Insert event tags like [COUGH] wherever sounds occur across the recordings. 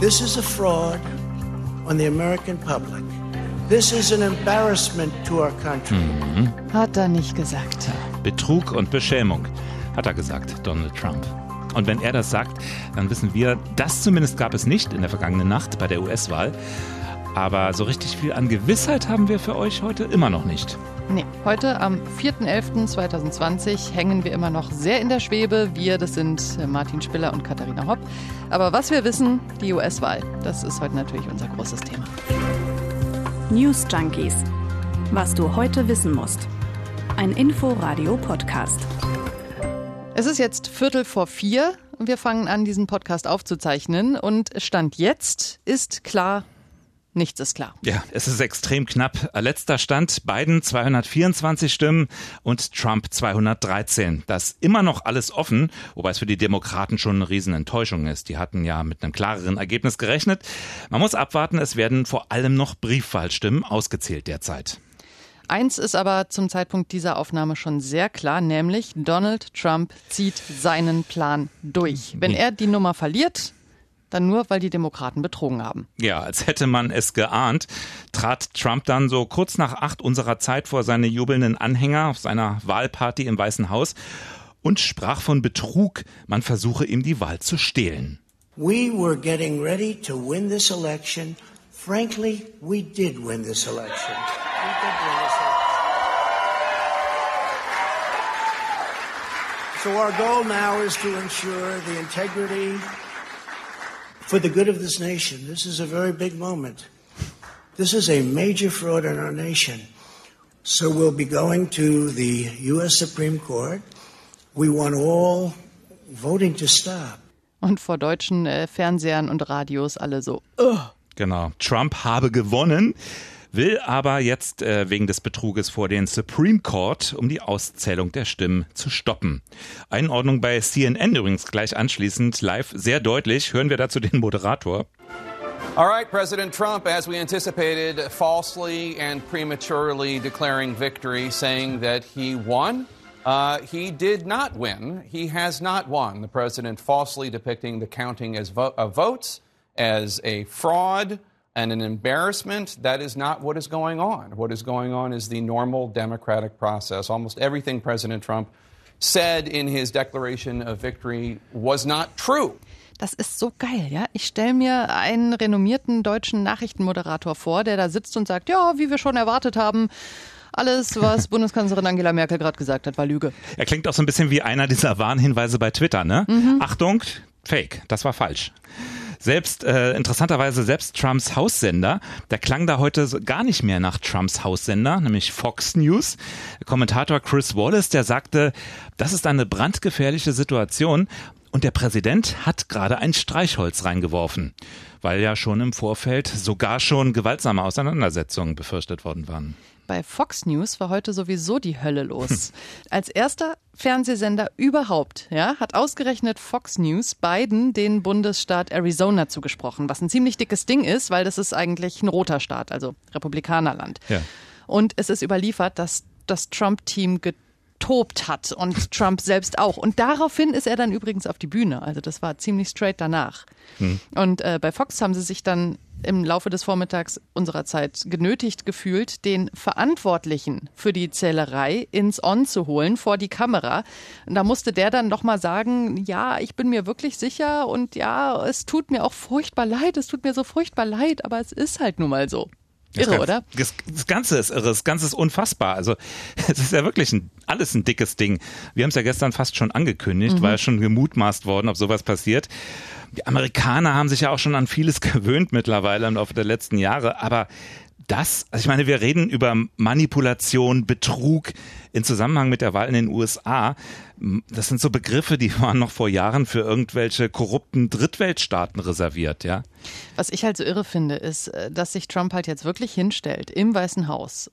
This is a fraud on the American public. This is an embarrassment to our country. Mhm. Hat er nicht gesagt. Betrug und Beschämung, hat er gesagt, Donald Trump. Und wenn er das sagt, dann wissen wir, das zumindest gab es nicht in der vergangenen Nacht bei der US-Wahl. Aber so richtig viel an Gewissheit haben wir für euch heute immer noch nicht. Nee, heute am 4.11.2020 hängen wir immer noch sehr in der Schwebe. Wir, das sind äh, Martin Spiller und Katharina Hopp. Aber was wir wissen, die US-Wahl, das ist heute natürlich unser großes Thema. News Junkies. Was du heute wissen musst. Ein Info-Radio-Podcast. Es ist jetzt Viertel vor vier und wir fangen an, diesen Podcast aufzuzeichnen. Und Stand jetzt ist klar, Nichts ist klar. Ja, es ist extrem knapp. Letzter Stand, Biden 224 Stimmen und Trump 213. Das ist immer noch alles offen, wobei es für die Demokraten schon eine Riesenenttäuschung ist. Die hatten ja mit einem klareren Ergebnis gerechnet. Man muss abwarten, es werden vor allem noch Briefwahlstimmen ausgezählt derzeit. Eins ist aber zum Zeitpunkt dieser Aufnahme schon sehr klar, nämlich Donald Trump zieht seinen Plan durch. Wenn er die Nummer verliert, dann nur, weil die Demokraten betrogen haben. Ja, als hätte man es geahnt, trat Trump dann so kurz nach acht unserer Zeit vor seine jubelnden Anhänger auf seiner Wahlparty im Weißen Haus und sprach von Betrug, man versuche ihm die Wahl zu stehlen. We were getting ready to win this election. Frankly, we did win this election. We did win this election. So our goal now is to ensure the integrity for the good of this nation. This is a very big moment. This is a major fraud in our nation. So we'll be going to the U.S. Supreme Court. We want all voting to stop. Und vor deutschen äh, Fernsehern und Radios alle so. Ugh. Genau. Trump habe gewonnen will aber jetzt äh, wegen des Betruges vor den Supreme Court, um die Auszählung der Stimmen zu stoppen. Einordnung bei CNN übrigens gleich anschließend live sehr deutlich. Hören wir dazu den Moderator. All right, President Trump, as we anticipated, falsely and prematurely declaring victory, saying that he won. Uh, he did not win. He has not won. The president falsely depicting the counting as vo of votes as a fraud and an embarrassment. That is not what is going on. What is going on is the normal democratic process. Almost everything President Trump said in his declaration of victory was not true. Das ist so geil, ja. Ich stelle mir einen renommierten deutschen Nachrichtenmoderator vor, der da sitzt und sagt, ja, wie wir schon erwartet haben, alles, was [LAUGHS] Bundeskanzlerin Angela Merkel gerade gesagt hat, war Lüge. Er klingt auch so ein bisschen wie einer dieser Warnhinweise bei Twitter, ne? Mhm. Achtung, Fake, das war falsch. Selbst äh, interessanterweise selbst Trumps Haussender, der klang da heute so gar nicht mehr nach Trumps Haussender, nämlich Fox News. Kommentator Chris Wallace, der sagte, das ist eine brandgefährliche Situation und der Präsident hat gerade ein Streichholz reingeworfen, weil ja schon im Vorfeld sogar schon gewaltsame Auseinandersetzungen befürchtet worden waren bei Fox News war heute sowieso die Hölle los. Als erster Fernsehsender überhaupt, ja, hat ausgerechnet Fox News Biden den Bundesstaat Arizona zugesprochen, was ein ziemlich dickes Ding ist, weil das ist eigentlich ein roter Staat, also Republikanerland. Ja. Und es ist überliefert, dass das Trump-Team getobt hat und [LAUGHS] Trump selbst auch. Und daraufhin ist er dann übrigens auf die Bühne. Also das war ziemlich straight danach. Hm. Und äh, bei Fox haben sie sich dann im Laufe des Vormittags unserer Zeit genötigt gefühlt, den Verantwortlichen für die Zählerei ins On zu holen vor die Kamera. Und da musste der dann nochmal sagen, ja, ich bin mir wirklich sicher und ja, es tut mir auch furchtbar leid, es tut mir so furchtbar leid, aber es ist halt nun mal so. Irre, das, oder? Das, das, Ganze ist irre, das Ganze ist unfassbar. Also [LAUGHS] es ist ja wirklich ein, alles ein dickes Ding. Wir haben es ja gestern fast schon angekündigt, mhm. war ja schon gemutmaßt worden, ob sowas passiert. Die Amerikaner haben sich ja auch schon an vieles [LAUGHS] gewöhnt mittlerweile im Laufe der letzten Jahre, aber das, also ich meine, wir reden über Manipulation, Betrug in Zusammenhang mit der Wahl in den USA. Das sind so Begriffe, die waren noch vor Jahren für irgendwelche korrupten Drittweltstaaten reserviert, ja. Was ich halt so irre finde, ist, äh, dass sich Trump halt jetzt wirklich hinstellt im Weißen Haus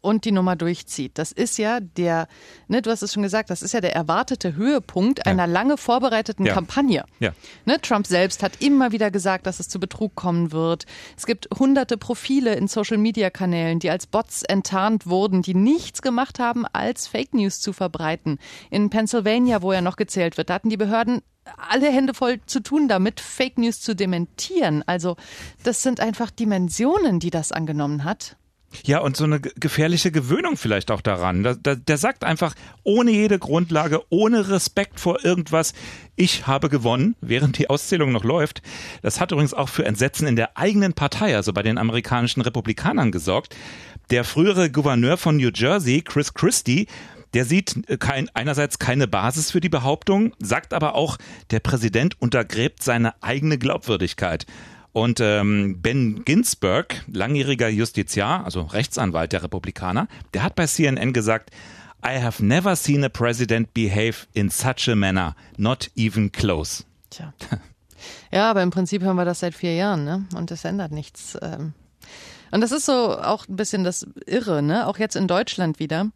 und die Nummer durchzieht. Das ist ja der, ne, du hast es schon gesagt, das ist ja der erwartete Höhepunkt einer lange vorbereiteten Ja. Kampagne. Ja. Ne, Trump selbst hat immer wieder gesagt, dass es zu Betrug kommen wird. Es gibt hunderte Profile in Social-Media-Kanälen, die als Bots enttarnt wurden, die nichts gemacht haben, als Fake News zu verbreiten. In Pennsylvania, wo er noch gezählt wird, da hatten die Behörden alle Hände voll zu tun damit, Fake News zu dementieren. Also das sind einfach Dimensionen, die das angenommen hat. Ja, und so eine ge- gefährliche Gewöhnung vielleicht auch daran. Da, da, der sagt einfach, ohne jede Grundlage, ohne Respekt vor irgendwas, ich habe gewonnen, während die Auszählung noch läuft. Das hat übrigens auch für Entsetzen in der eigenen Partei, also bei den amerikanischen Republikanern gesorgt. Der frühere Gouverneur von New Jersey, Chris Christie, der sieht äh, kein, einerseits keine Basis für die Behauptung, sagt aber auch, der Präsident untergräbt seine eigene Glaubwürdigkeit. Und ähm, Ben Ginsberg, langjähriger Justiziar, also Rechtsanwalt der Republikaner, der hat bei CNN gesagt, I have never seen a president behave in such a manner, not even close. Tja. Ja, aber im Prinzip hören wir das seit vier Jahren, ne? Und es ändert nichts. ähm. Und das ist so auch ein bisschen das Irre, ne? Auch jetzt in Deutschland wieder.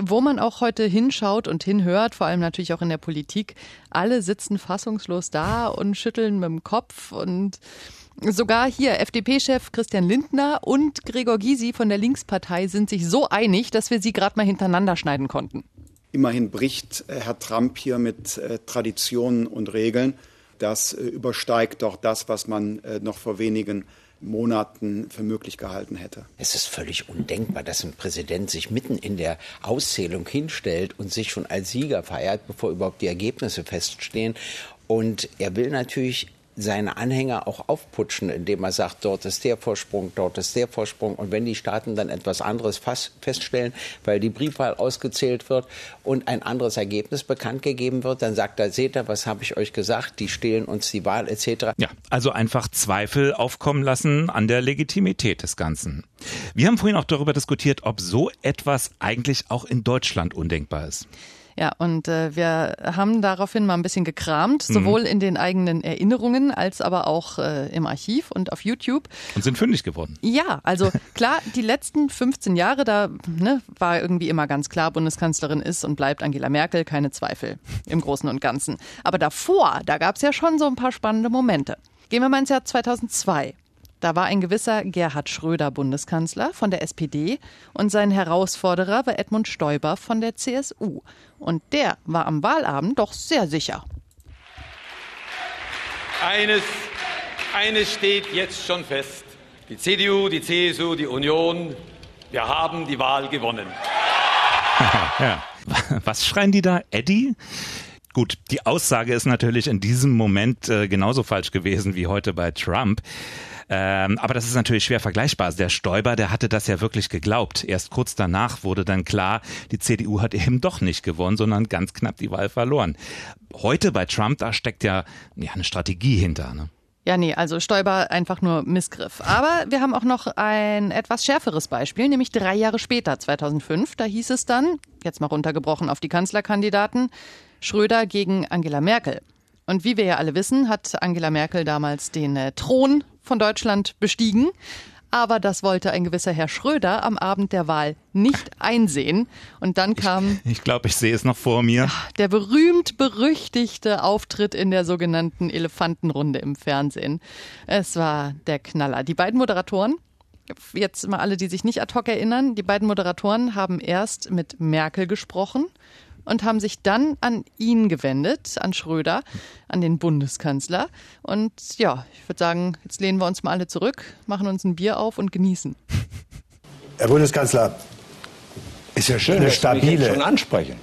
Wo man auch heute hinschaut und hinhört, vor allem natürlich auch in der Politik, alle sitzen fassungslos da und schütteln mit dem Kopf und sogar hier FDP-Chef Christian Lindner und Gregor Gysi von der Linkspartei sind sich so einig, dass wir sie gerade mal hintereinander schneiden konnten. Immerhin bricht äh, Herr Trump hier mit äh, Traditionen und Regeln. Das äh, übersteigt doch das, was man noch vor wenigen Monaten für möglich gehalten hätte. Es ist völlig undenkbar, dass ein Präsident sich mitten in der Auszählung hinstellt und sich schon als Sieger feiert, bevor überhaupt die Ergebnisse feststehen. Und er will natürlich seine Anhänger auch aufputschen, indem er sagt, dort ist der Vorsprung, dort ist der Vorsprung. Und wenn die Staaten dann etwas anderes feststellen, weil die Briefwahl ausgezählt wird und ein anderes Ergebnis bekannt gegeben wird, dann sagt er, seht ihr, was habe ich euch gesagt, die stehlen uns die Wahl etc. Ja, also einfach Zweifel aufkommen lassen an der Legitimität des Ganzen. Wir haben vorhin auch darüber diskutiert, ob so etwas eigentlich auch in Deutschland undenkbar ist. Ja, und äh, wir haben daraufhin mal ein bisschen gekramt, sowohl in den eigenen Erinnerungen als aber auch äh, im Archiv und auf YouTube. Und sind fündig geworden. Ja, also [LAUGHS] klar, die letzten 15 Jahre, da ne, war irgendwie immer ganz klar, Bundeskanzlerin ist und bleibt Angela Merkel, keine Zweifel im Großen und Ganzen. Aber davor, da gab es ja schon so ein paar spannende Momente. Gehen wir mal ins Jahr 2002. Da war ein gewisser Gerhard Schröder Bundeskanzler von der SPD und sein Herausforderer war Edmund Stoiber von der CSU. Und der war am Wahlabend doch sehr sicher. Eines, eines steht jetzt schon fest. Die CDU, die CSU, die Union, wir haben die Wahl gewonnen. [LAUGHS] Ja. Was schreien die da? Eddie? Gut, die Aussage ist natürlich in diesem Moment äh, genauso falsch gewesen wie heute bei Trump. Ähm, aber das ist natürlich schwer vergleichbar. Der Stoiber, der hatte das ja wirklich geglaubt. Erst kurz danach wurde dann klar, die CDU hat [LAUGHS] eben doch nicht gewonnen, sondern ganz knapp die Wahl verloren. Heute bei Trump, da steckt ja, ja eine Strategie hinter. Ne? Ja, nee, also Stoiber einfach nur Missgriff. Aber wir haben auch noch ein etwas schärferes Beispiel, nämlich drei Jahre später, 2005. Da hieß es dann, jetzt mal runtergebrochen auf die Kanzlerkandidaten, Schröder gegen Angela Merkel. Und wie wir ja alle wissen, hat Angela Merkel damals den äh, Thron von Deutschland bestiegen. Aber das wollte ein gewisser Herr Schröder am Abend der Wahl nicht einsehen. Und dann kam [LAUGHS] Ich glaube, ich sehe es noch vor mir. der berühmt-berüchtigte Auftritt in der sogenannten Elefantenrunde im Fernsehen. Es war der Knaller. Die beiden Moderatoren, jetzt mal alle, die sich nicht ad hoc erinnern, die beiden Moderatoren haben erst mit Merkel gesprochen und haben sich dann an ihn gewendet, an Schröder, an den Bundeskanzler. Und ja, ich würde sagen, jetzt lehnen wir uns mal alle zurück, machen uns ein Bier auf und genießen. Herr Bundeskanzler, Ist ja schön, Eine dass Sie mich stabile- jetzt schon ansprechen.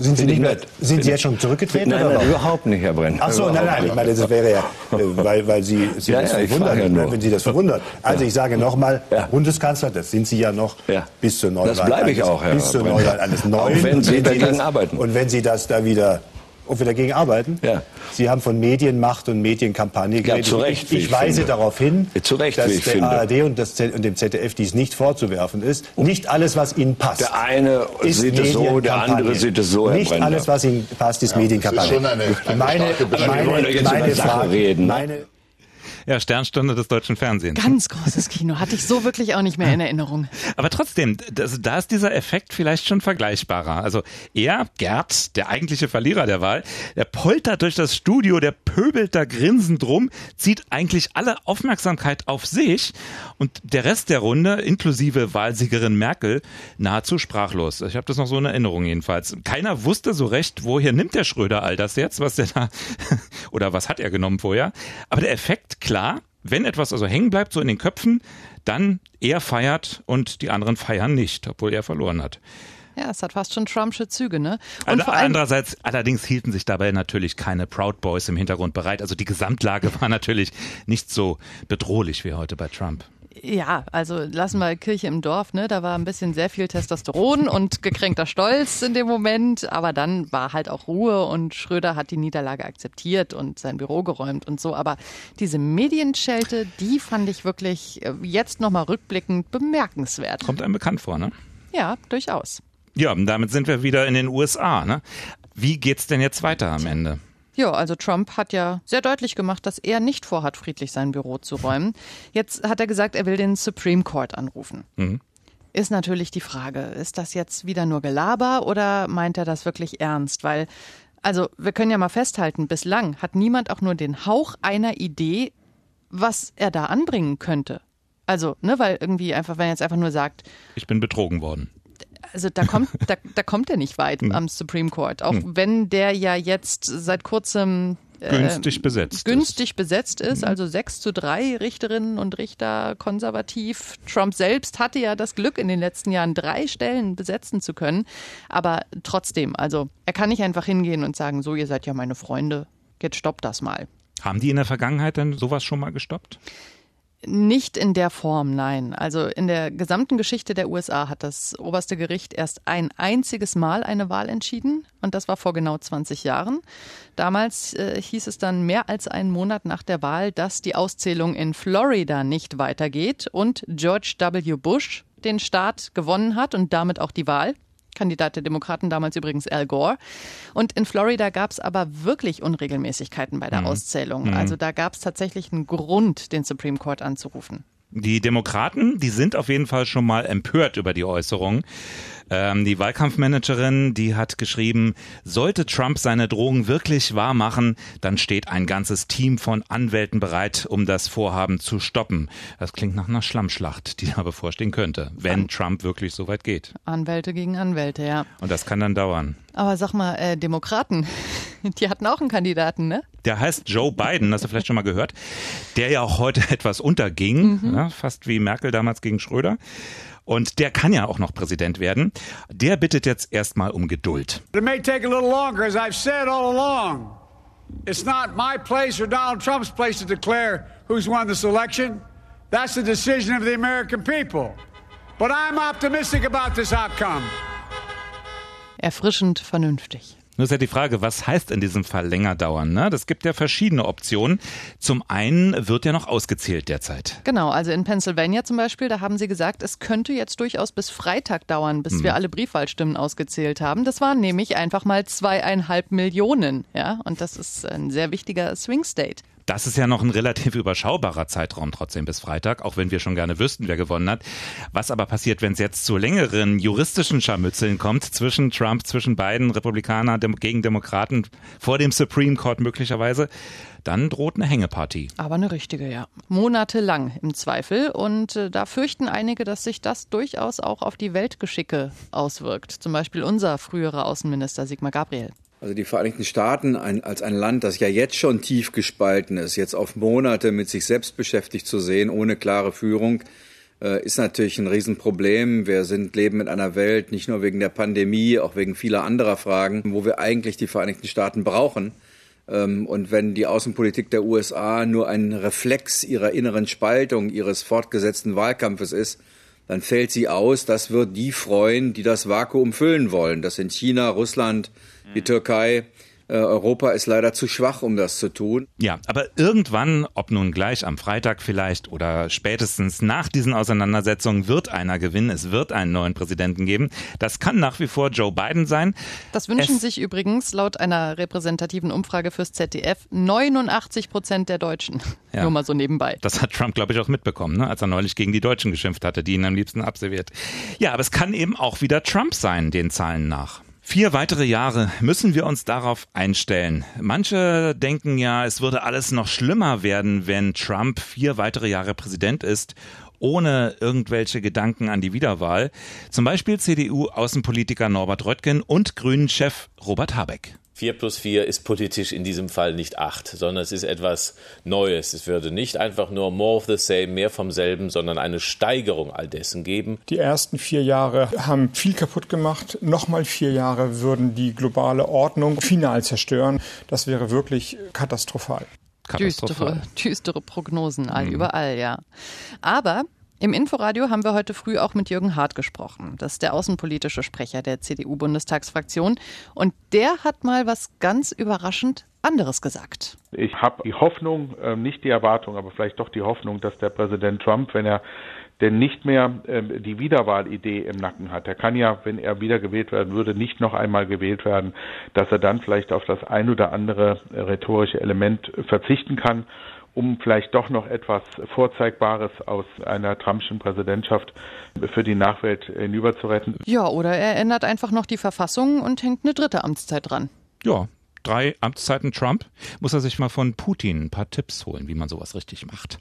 Sind Sie, nicht mehr, sind Sie jetzt schon zurückgetreten? Nein, oder nein, überhaupt nicht, Herr Brenn. Ach so, nein, Überhaupt nein, ich meine, das wäre ja, [LAUGHS] äh, weil, weil Sie, Sie Ja, das ja, verwundert, ja nur. wenn Sie das verwundert. [LAUGHS] Also ich sage nochmal, Ja. Bundeskanzler, das sind Sie ja noch bis zur Neuwahl. Das bleibe ich eines- auch, Herr Bis zur. Neuwahl eines Neuen. Auch wenn Sie dagegen arbeiten. Und wenn Sie das da wieder, ob wir dagegen arbeiten? Ja. Sie haben von Medienmacht und Medienkampagne geredet. zu Recht, Ich, ich ich weise finde. darauf hin, Zu Recht, dass der finde. ARD und, das, und dem ZDF dies nicht vorzuwerfen ist. Nicht alles, was ihnen passt. Der eine ist sieht es so, der Medienkampagne. andere sieht es so, Herr Nicht Brenner. alles, was Ihnen passt, ist Medienkampagne. schon eine- eine meine, meine, meine Sache Frage, reden, ne? meine, Ja, Sternstunde des deutschen Fernsehens. Ganz großes Kino. Hatte ich so wirklich auch nicht mehr in Erinnerung. Aber trotzdem, das, da ist dieser Effekt vielleicht schon vergleichbarer. Also er, Gerd, der eigentliche Verlierer der Wahl, der poltert durch das Studio, der pöbelt da grinsend rum, zieht eigentlich alle Aufmerksamkeit auf sich und der Rest der Runde, inklusive Wahlsiegerin Merkel, nahezu sprachlos. Ich habe das noch so in Erinnerung jedenfalls. Keiner wusste so recht, woher nimmt der Schröder all das jetzt, was der da [LAUGHS] oder was hat er genommen vorher. Aber der Effekt, klar, wenn etwas also hängen bleibt, so in den Köpfen, dann er feiert und die anderen feiern nicht, obwohl er verloren hat. Ja, es hat fast schon Trumpsche Züge, ne? Und vor Andererseits, allerdings hielten sich dabei natürlich keine Proud Boys im Hintergrund bereit. Also die Gesamtlage [LAUGHS] war natürlich nicht so bedrohlich wie heute bei Trump. Ja, also lassen wir Kirche im Dorf, ne? Da war ein bisschen sehr viel Testosteron und gekränkter Stolz in dem Moment, aber dann war halt auch Ruhe und Schröder hat die Niederlage akzeptiert und sein Büro geräumt und so. Aber diese Medienschelte, die fand ich wirklich äh, jetzt nochmal rückblickend bemerkenswert. Kommt einem bekannt vor, ne? Ja, durchaus. Ja, und damit sind wir wieder in den USA, ne? Wie geht's denn jetzt weiter am Ende? Ja, also Trump hat ja sehr deutlich gemacht, dass er nicht vorhat, friedlich sein Büro zu räumen. Jetzt hat er gesagt, er will den Supreme Court anrufen. Mhm. Ist natürlich die Frage, ist das jetzt wieder nur Gelaber oder meint er das wirklich ernst? Weil, also wir können ja mal festhalten, bislang hat niemand auch nur den Hauch einer Idee, was er da anbringen könnte. Also, ne, weil irgendwie einfach, wenn er jetzt einfach nur sagt, ich bin betrogen worden also da kommt, [LAUGHS] da, da kommt er nicht weit hm. am Supreme Court. Auch hm. wenn der ja jetzt seit kurzem äh, günstig besetzt günstig ist. besetzt ist, hm. also sechs zu drei Richterinnen und Richter konservativ. Trump selbst hatte ja das Glück, in den letzten Jahren drei Stellen besetzen zu können. Aber trotzdem, also er kann nicht einfach hingehen und sagen, so, ihr seid ja meine Freunde, jetzt stoppt das mal. Haben die in der Vergangenheit denn sowas schon mal gestoppt? Nicht in der Form, nein. Also in der gesamten Geschichte der USA hat das oberste Gericht erst ein einziges Mal eine Wahl entschieden und das war vor genau 20 Jahren. Damals äh, hieß es dann mehr als einen Monat nach der Wahl, dass die Auszählung in Florida nicht weitergeht und George W. Bush den Staat gewonnen hat und damit auch die Wahl. Kandidat der Demokraten damals übrigens Al Gore. Und in Florida gab es aber wirklich Unregelmäßigkeiten bei der mhm. Auszählung. Mhm. Also da gab es tatsächlich einen Grund, den Supreme Court anzurufen. Die Demokraten, die sind auf jeden Fall schon mal empört über die Äußerung. Ähm, die Wahlkampfmanagerin, die hat geschrieben, sollte Trump seine Drohung wirklich wahr machen, dann steht ein ganzes Team von Anwälten bereit, um das Vorhaben zu stoppen. Das klingt nach einer Schlammschlacht, die da bevorstehen könnte, wenn Trump wirklich so weit geht. Anwälte gegen Anwälte, ja. Und das kann dann dauern. Aber sag mal, äh, Demokraten, [LAUGHS] die hatten auch einen Kandidaten, ne? Der heißt Joe Biden, hast du vielleicht schon mal gehört, der ja auch heute [LAUGHS] etwas unterging, mhm. ja, fast wie Merkel damals gegen Schröder. Und der kann ja auch noch Präsident werden. Der bittet jetzt erstmal um Geduld. It may take a little longer, as I've said all along. It's not my place or Donald Trump's place to declare who's won this election. That's the decision of the American people. But I'm optimistic about this outcome. Erfrischend vernünftig. Nur ist ja die Frage, was heißt in diesem Fall länger dauern? Ne? Das gibt ja verschiedene Optionen. Zum einen wird ja noch ausgezählt derzeit. Genau, also in Pennsylvania zum Beispiel, da haben sie gesagt, es könnte jetzt durchaus bis Freitag dauern, bis hm. wir alle Briefwahlstimmen ausgezählt haben. Das waren nämlich einfach mal zweieinhalb Millionen. Ja, und das ist ein sehr wichtiger Swing State. Das ist ja noch ein relativ [LAUGHS] überschaubarer Zeitraum trotzdem bis Freitag, auch wenn wir schon gerne wüssten, wer gewonnen hat. Was aber passiert, wenn es jetzt zu längeren juristischen Scharmützeln kommt zwischen Trump, zwischen beiden Republikaner gegen Demokraten vor dem Supreme Court möglicherweise? Dann droht eine Hängepartie. Aber eine richtige, ja. Monatelang im Zweifel. Und äh, da fürchten einige, dass sich das durchaus auch auf die Weltgeschicke auswirkt. Zum Beispiel unser früherer Außenminister Sigmar Gabriel. Also die Vereinigten Staaten ein, als ein Land, das ja jetzt schon tief gespalten ist, jetzt auf Monate mit sich selbst beschäftigt zu sehen, ohne klare Führung, äh, ist natürlich ein Riesenproblem. Wir sind, leben in einer Welt, nicht nur wegen der Pandemie, auch wegen vieler anderer Fragen, wo wir eigentlich die Vereinigten Staaten brauchen. Ähm, und wenn die Außenpolitik der USA nur ein Reflex ihrer inneren Spaltung, ihres fortgesetzten Wahlkampfes ist, dann fällt sie aus. Das wird die freuen, die das Vakuum füllen wollen. Das sind China, Russland, die Türkei. Äh, Europa ist leider zu schwach, um das zu tun. Ja, aber irgendwann, ob nun gleich am Freitag vielleicht oder spätestens nach diesen Auseinandersetzungen, wird einer gewinnen. Es wird einen neuen Präsidenten geben. Das kann nach wie vor Joe Biden sein. Das wünschen Es- sich übrigens laut einer repräsentativen Umfrage fürs ZDF 89 Prozent der Deutschen. [LAUGHS] Ja. Nur mal so nebenbei. Das hat Trump, glaube ich, auch mitbekommen, ne? als er neulich gegen die Deutschen geschimpft hatte, die ihn am liebsten abserviert. Ja, aber es kann eben auch wieder Trump sein, den Zahlen nach. Vier weitere Jahre müssen wir uns darauf einstellen. Manche denken ja, es würde alles noch schlimmer werden, wenn Trump vier weitere Jahre Präsident ist, ohne irgendwelche Gedanken an die Wiederwahl. Zum Beispiel CDU-Außenpolitiker Norbert Röttgen und Grünen-Chef Robert Habeck. 4 plus 4 ist politisch in diesem Fall nicht 8, sondern es ist etwas Neues. Es würde nicht einfach nur more of the same, mehr vom selben, sondern eine Steigerung all dessen geben. Die ersten vier Jahre haben viel kaputt gemacht. Nochmal vier Jahre würden die globale Ordnung final zerstören. Das wäre wirklich katastrophal. Düstere, düstere Prognosen all überall, ja. Aber im Inforadio haben wir heute früh auch mit Jürgen Hart gesprochen. Das ist der außenpolitische Sprecher der CDU-Bundestagsfraktion. Und der hat mal was ganz überraschend anderes gesagt. Ich habe die Hoffnung, äh, nicht die Erwartung, aber vielleicht doch die Hoffnung, dass der Präsident Trump, wenn er denn nicht mehr ähm, die Wiederwahlidee im Nacken hat. Er kann ja, wenn er wiedergewählt werden würde, nicht noch einmal gewählt werden, dass er dann vielleicht auf das ein oder andere äh, rhetorische Element verzichten kann, um vielleicht doch noch etwas Vorzeigbares aus einer Trumpschen Präsidentschaft für die Nachwelt hinüber zu retten. Ja, oder er ändert einfach noch die Verfassung und hängt eine dritte Amtszeit dran. Ja, drei Amtszeiten Trump. Muss er sich mal von Putin ein paar Tipps holen, wie man sowas richtig macht.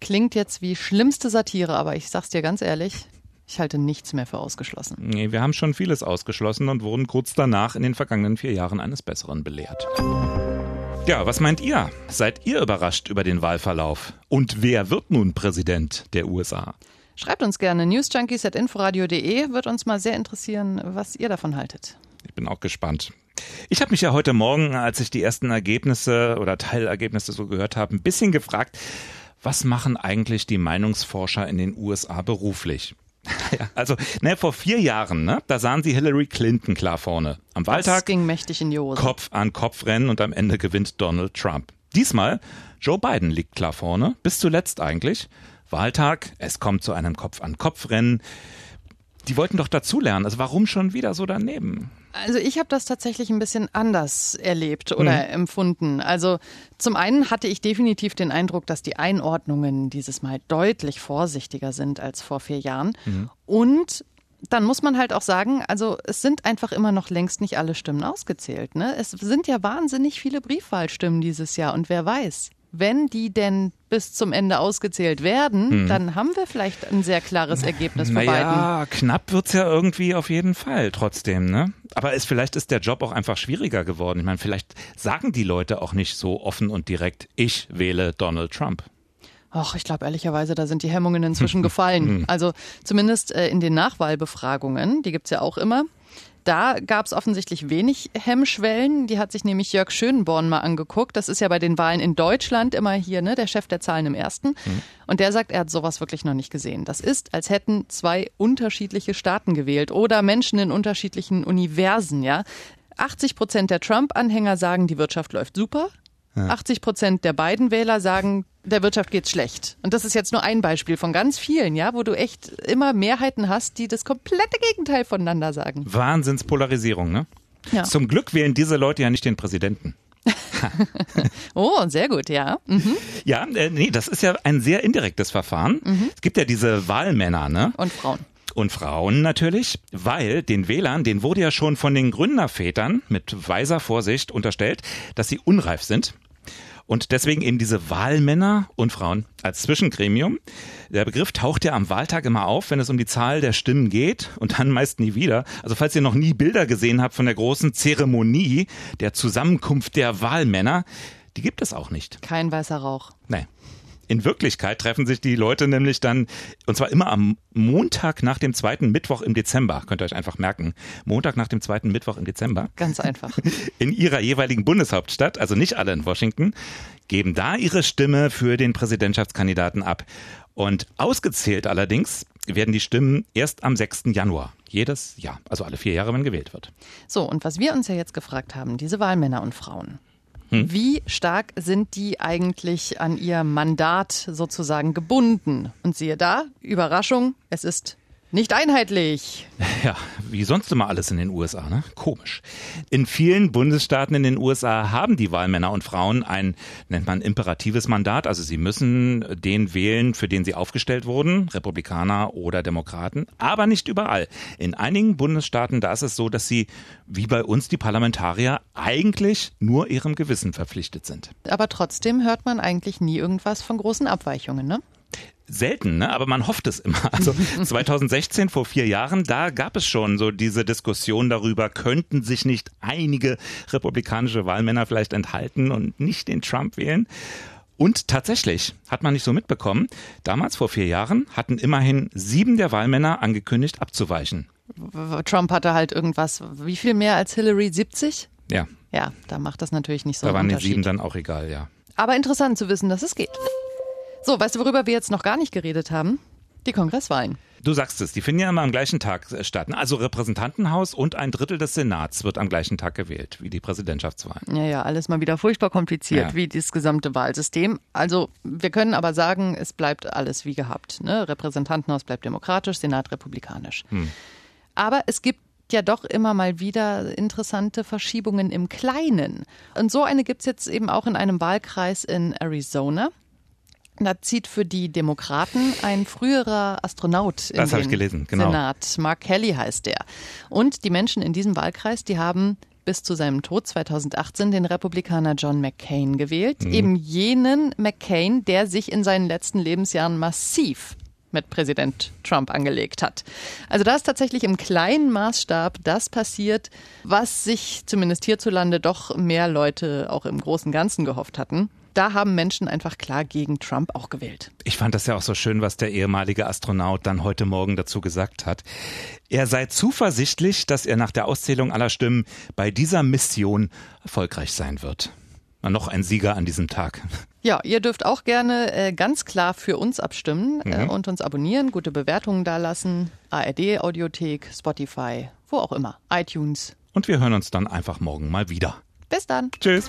Klingt jetzt wie schlimmste Satire, aber ich sag's dir ganz ehrlich, ich halte nichts mehr für ausgeschlossen. Nee, wir haben schon vieles ausgeschlossen und wurden kurz danach in den vergangenen vier Jahren eines Besseren belehrt. Ja, was meint ihr? Seid ihr überrascht über den Wahlverlauf? Und wer wird nun Präsident der USA? Schreibt uns gerne newsjunkies.inforadio.de, wird uns mal sehr interessieren, was ihr davon haltet. Ich bin auch gespannt. Ich habe mich ja heute Morgen, als ich die ersten Ergebnisse oder Teilergebnisse so gehört habe, ein bisschen gefragt, was machen eigentlich die Meinungsforscher in den USA beruflich? [LAUGHS] Ja, also, ne, vor vier Jahren, ne, da sahen sie Hillary Clinton klar vorne. Am Das Wahltag ging mächtig in die Hose. Kopf an Kopf rennen und am Ende gewinnt Donald Trump. Diesmal Joe Biden liegt klar vorne, bis zuletzt eigentlich. Wahltag, es kommt zu einem Kopf an Kopf Rennen. Die wollten doch dazulernen. Also warum schon wieder so daneben? Also ich habe das tatsächlich ein bisschen anders erlebt oder Mhm. empfunden. Also zum einen hatte ich definitiv den Eindruck, dass die Einordnungen dieses Mal deutlich vorsichtiger sind als vor vier Jahren. Mhm. Und dann muss man halt auch sagen, also es sind einfach immer noch längst nicht alle Stimmen ausgezählt. Ne? Es sind ja wahnsinnig viele Briefwahlstimmen dieses Jahr. Und wer weiß, wenn die denn bis zum Ende ausgezählt werden, Hm. dann haben wir vielleicht ein sehr klares Ergebnis Biden. Naja, knapp wird's ja irgendwie auf jeden Fall trotzdem, ne? Aber es, vielleicht ist der Job auch einfach schwieriger geworden. Ich meine, vielleicht sagen die Leute auch nicht so offen und direkt, ich wähle Donald Trump. Ach, ich glaube ehrlicherweise, da sind die Hemmungen inzwischen [LAUGHS] gefallen. Also zumindest äh, in den Nachwahlbefragungen, die gibt's ja auch immer. Da gab es offensichtlich wenig Hemmschwellen. Die hat sich nämlich Jörg Schönborn mal angeguckt. Das ist ja bei den Wahlen in Deutschland immer hier, ne, der Chef der Zahlen im ersten. Und der sagt, er hat sowas wirklich noch nicht gesehen. Das ist, als hätten zwei unterschiedliche Staaten gewählt oder Menschen in unterschiedlichen Universen, ja. 80 Prozent der Trump-Anhänger sagen, die Wirtschaft läuft super. 80 Prozent der beiden Wähler sagen, der Wirtschaft geht's schlecht. Und das ist jetzt nur ein Beispiel von ganz vielen, ja, wo du echt immer Mehrheiten hast, die das komplette Gegenteil voneinander sagen. Wahnsinnspolarisierung, ne? Ja. Zum Glück wählen diese Leute ja nicht den Präsidenten. [LAUGHS] Oh, sehr gut, ja. Mhm. Ja, äh, nee, das ist ja ein sehr indirektes Verfahren. Es gibt ja diese Wahlmänner, ne? Und Frauen. Und Frauen natürlich, weil den Wählern, denen wurde ja schon von den Gründervätern mit weiser Vorsicht unterstellt, dass sie unreif sind. Und deswegen eben diese Wahlmänner und Frauen als Zwischengremium. Der Begriff taucht ja am Wahltag immer auf, wenn es um die Zahl der Stimmen geht und dann meist nie wieder. Also falls ihr noch nie Bilder gesehen habt von der großen Zeremonie der Zusammenkunft der Wahlmänner, die gibt es auch nicht. Kein weißer Rauch. Nee. In Wirklichkeit treffen sich die Leute nämlich dann, und zwar immer am Montag nach dem zweiten Mittwoch im Dezember, könnt ihr euch einfach merken. Montag nach dem zweiten Mittwoch im Dezember. Ganz einfach. [LAUGHS] In ihrer jeweiligen Bundeshauptstadt, also nicht alle in Washington, geben da ihre Stimme für den Präsidentschaftskandidaten ab. Und ausgezählt allerdings werden die Stimmen erst am 6. Januar. Jedes Jahr, also alle vier Jahre, wenn gewählt wird. So, und was wir uns ja jetzt gefragt haben, diese Wahlmänner und Frauen. Hm? Wie stark sind die eigentlich an ihr Mandat sozusagen gebunden? Und siehe da, Überraschung, es ist nicht einheitlich. [LAUGHS] Ja, wie sonst immer alles in den USA, ne? Komisch. In vielen Bundesstaaten in den USA haben die Wahlmänner und Frauen ein, nennt man, imperatives Mandat. Also sie müssen den wählen, für den sie aufgestellt wurden, Republikaner oder Demokraten, aber nicht überall. In einigen Bundesstaaten, da ist es so, dass sie, wie bei uns die Parlamentarier, eigentlich nur ihrem Gewissen verpflichtet sind. Aber trotzdem hört man eigentlich nie irgendwas von großen Abweichungen, ne? Selten, ne? aber man hofft es immer. [LAUGHS] Also [LAUGHS] 2016, vor vier Jahren, da gab es schon so diese Diskussion darüber, könnten sich nicht einige republikanische Wahlmänner vielleicht enthalten und nicht den Trump wählen. Und tatsächlich hat man nicht so mitbekommen, damals vor vier Jahren hatten immerhin sieben der Wahlmänner angekündigt abzuweichen. Trump hatte halt irgendwas, wie viel mehr als Hillary? 70? Ja. Ja, da macht das natürlich nicht so Da waren die sieben dann auch egal, ja. Aber interessant zu wissen, dass es geht. So, weißt du, worüber wir jetzt noch gar nicht geredet haben? Die Kongresswahlen. Du sagst es, die finden ja immer am gleichen Tag äh, statt. Ne? Also Repräsentantenhaus und ein Drittel des Senats wird am gleichen Tag gewählt, wie die Präsidentschaftswahlen. Ja, ja, alles mal wieder furchtbar kompliziert, ja. wie das gesamte Wahlsystem. Also wir können aber sagen, es bleibt alles wie gehabt. Ne? Repräsentantenhaus bleibt demokratisch, Senat republikanisch. Hm. Aber es gibt ja doch immer mal wieder interessante Verschiebungen im Kleinen. Und so eine gibt es jetzt eben auch in einem Wahlkreis in Arizona. Da zieht für die Demokraten ein früherer Astronaut in das den gelesen, genau. Senat. Mark Kelly heißt der. Und die Menschen in diesem Wahlkreis, die haben bis zu seinem Tod 2018 den Republikaner John McCain gewählt. Mhm. Eben jenen McCain, der sich in seinen letzten Lebensjahren massiv mit Präsident Trump angelegt hat. Also da ist tatsächlich im kleinen Maßstab das passiert, was sich zumindest hierzulande doch mehr Leute auch im großen Ganzen gehofft hatten da haben Menschen einfach klar gegen Trump auch gewählt. Ich fand das ja auch so schön, was der ehemalige Astronaut dann heute Morgen dazu gesagt hat. Er sei zuversichtlich, dass er nach der Auszählung aller Stimmen bei dieser Mission erfolgreich sein wird. Noch ein Sieger an diesem Tag. Ja, ihr dürft auch gerne äh, ganz klar für uns abstimmen äh, mhm. und uns abonnieren, gute Bewertungen dalassen. ARD, Audiothek, Spotify, wo auch immer, iTunes. Und wir hören uns dann einfach morgen mal wieder. Bis dann. Tschüss.